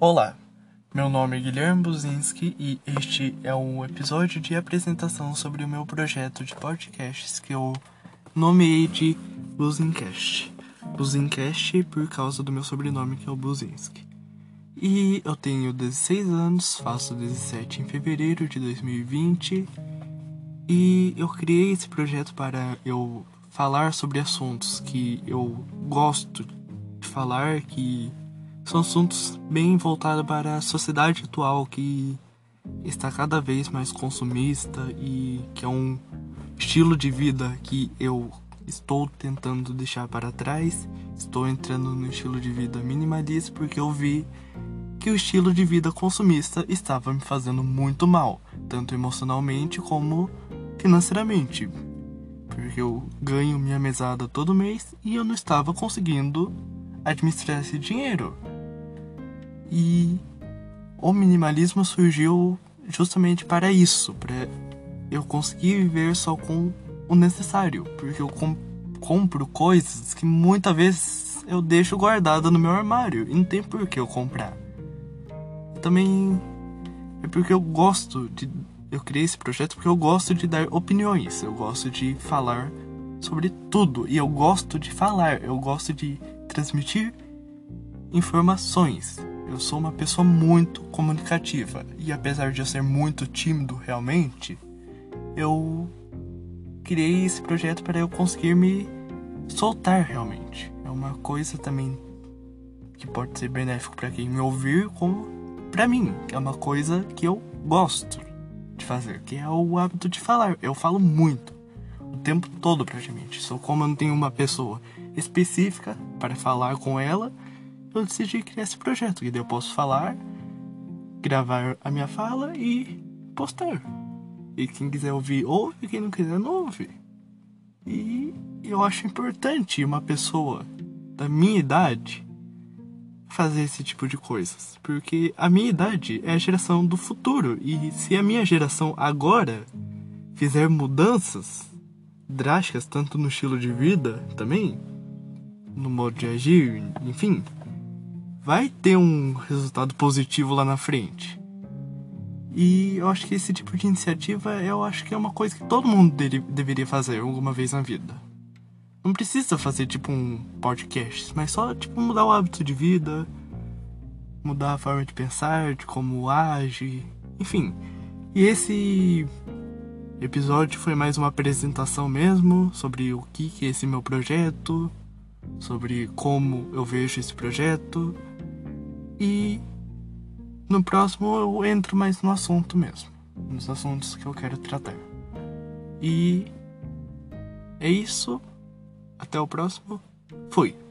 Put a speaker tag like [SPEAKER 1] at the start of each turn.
[SPEAKER 1] Olá, meu nome é Guilherme Buzinski e este é um episódio de apresentação sobre o meu projeto de podcasts que eu nomeei de Buzincast. Buzincast por causa do meu sobrenome que é o Buzinski. E eu tenho 16 anos, faço 17 em fevereiro de 2020 e eu criei esse projeto para eu falar sobre assuntos que eu gosto de falar, que são assuntos bem voltados para a sociedade atual que está cada vez mais consumista e que é um estilo de vida que eu estou tentando deixar para trás. Estou entrando no estilo de vida minimalista porque eu vi que o estilo de vida consumista estava me fazendo muito mal, tanto emocionalmente como financeiramente porque eu ganho minha mesada todo mês e eu não estava conseguindo administrar esse dinheiro. E o minimalismo surgiu justamente para isso, para eu conseguir viver só com o necessário, porque eu com compro coisas que muitas vezes eu deixo guardada no meu armário e não tem por que eu comprar. Também é porque eu gosto de eu criei esse projeto porque eu gosto de dar opiniões, eu gosto de falar sobre tudo e eu gosto de falar, eu gosto de transmitir informações. Eu sou uma pessoa muito comunicativa e apesar de eu ser muito tímido realmente, eu criei esse projeto para eu conseguir me soltar realmente. É uma coisa também que pode ser benéfico para quem me ouvir, como para mim, é uma coisa que eu gosto de fazer, que é o hábito de falar. Eu falo muito, o tempo todo praticamente. Só como eu não tenho uma pessoa específica para falar com ela, eu decidi criar esse projeto, que daí eu posso falar, gravar a minha fala e postar. E quem quiser ouvir, ouve, quem não quiser, não ouve. E eu acho importante uma pessoa da minha idade fazer esse tipo de coisas, porque a minha idade é a geração do futuro e se a minha geração agora fizer mudanças drásticas tanto no estilo de vida também, no modo de agir, enfim, vai ter um resultado positivo lá na frente. E eu acho que esse tipo de iniciativa, eu acho que é uma coisa que todo mundo deveria fazer alguma vez na vida. Não precisa fazer tipo um podcast, mas só tipo mudar o hábito de vida, mudar a forma de pensar, de como age, enfim. E esse episódio foi mais uma apresentação mesmo sobre o que é esse meu projeto, sobre como eu vejo esse projeto. E no próximo eu entro mais no assunto mesmo, nos assuntos que eu quero tratar. E é isso. Até o próximo. Fui.